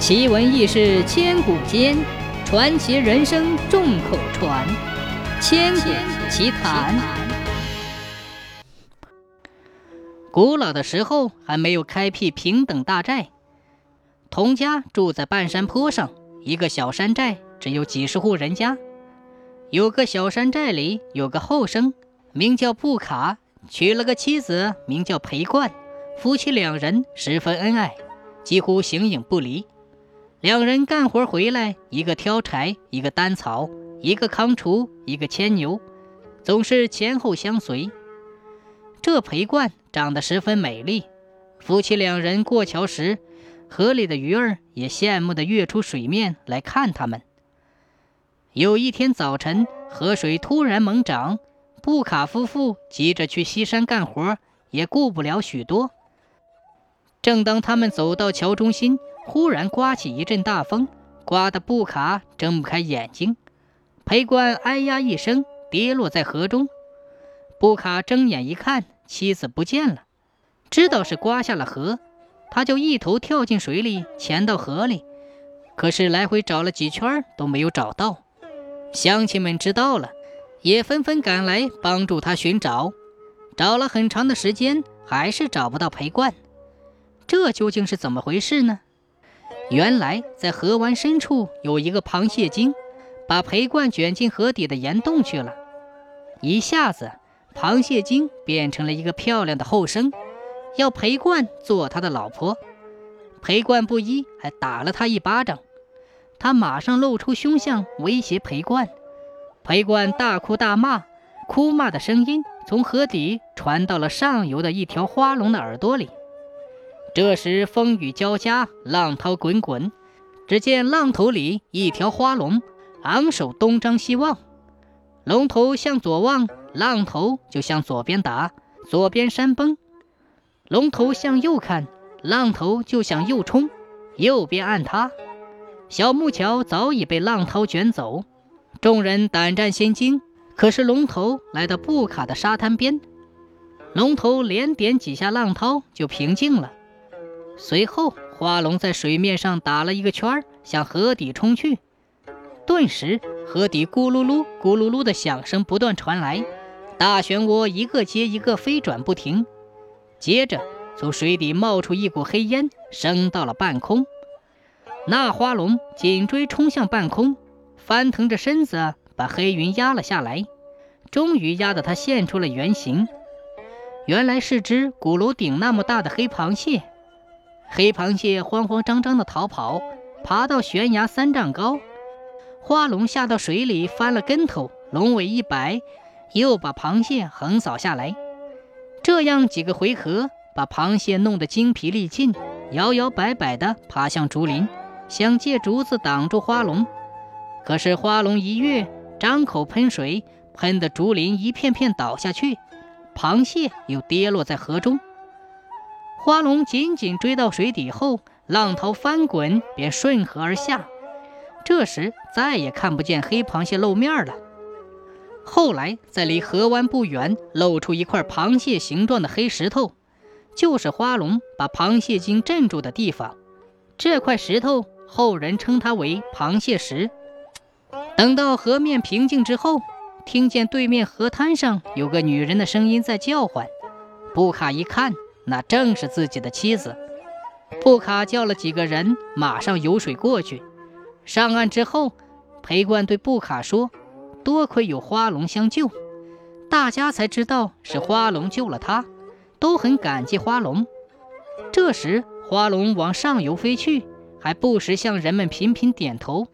奇闻异事千古间，传奇人生众口传。千古奇谈。古老的时候还没有开辟平等大寨，童家住在半山坡上，一个小山寨，只有几十户人家。有个小山寨里有个后生，名叫布卡，娶了个妻子，名叫裴冠，夫妻两人十分恩爱，几乎形影不离。两人干活回来，一个挑柴，一个担草，一个扛锄，一个牵牛，总是前后相随。这裴冠长得十分美丽，夫妻两人过桥时，河里的鱼儿也羡慕地跃出水面来看他们。有一天早晨，河水突然猛涨，布卡夫妇急着去西山干活，也顾不了许多。正当他们走到桥中心，忽然刮起一阵大风，刮得布卡睁不开眼睛。裴冠哎呀一声，跌落在河中。布卡睁眼一看，妻子不见了，知道是刮下了河，他就一头跳进水里，潜到河里。可是来回找了几圈都没有找到。乡亲们知道了，也纷纷赶来帮助他寻找。找了很长的时间，还是找不到裴冠。这究竟是怎么回事呢？原来，在河湾深处有一个螃蟹精，把裴冠卷进河底的岩洞去了。一下子，螃蟹精变成了一个漂亮的后生，要裴冠做他的老婆。裴冠不依，还打了他一巴掌。他马上露出凶相，威胁裴冠。裴冠大哭大骂，哭骂的声音从河底传到了上游的一条花龙的耳朵里。这时风雨交加，浪涛滚滚。只见浪头里一条花龙，昂首东张西望。龙头向左望，浪头就向左边打，左边山崩；龙头向右看，浪头就向右冲，右边岸塌。小木桥早已被浪涛卷走，众人胆战心惊。可是龙头来到布卡的沙滩边，龙头连点几下浪涛，就平静了。随后，花龙在水面上打了一个圈，向河底冲去。顿时，河底咕噜噜、咕噜噜的响声不断传来，大漩涡一个接一个飞转不停。接着，从水底冒出一股黑烟，升到了半空。那花龙紧追冲向半空，翻腾着身子，把黑云压了下来，终于压得它现出了原形。原来是只鼓楼顶那么大的黑螃蟹。黑螃蟹慌慌张张地逃跑，爬到悬崖三丈高，花龙下到水里翻了跟头，龙尾一摆，又把螃蟹横扫下来。这样几个回合，把螃蟹弄得精疲力尽，摇摇摆摆地爬向竹林，想借竹子挡住花龙。可是花龙一跃，张口喷水，喷得竹林一片片倒下去，螃蟹又跌落在河中。花龙紧紧追到水底后，浪涛翻滚，便顺河而下。这时再也看不见黑螃蟹露面了。后来，在离河湾不远，露出一块螃蟹形状的黑石头，就是花龙把螃蟹精镇住的地方。这块石头，后人称它为螃蟹石。等到河面平静之后，听见对面河滩上有个女人的声音在叫唤。布卡一看。那正是自己的妻子。布卡叫了几个人，马上游水过去。上岸之后，裴冠对布卡说：“多亏有花龙相救，大家才知道是花龙救了他，都很感激花龙。”这时，花龙往上游飞去，还不时向人们频频点头。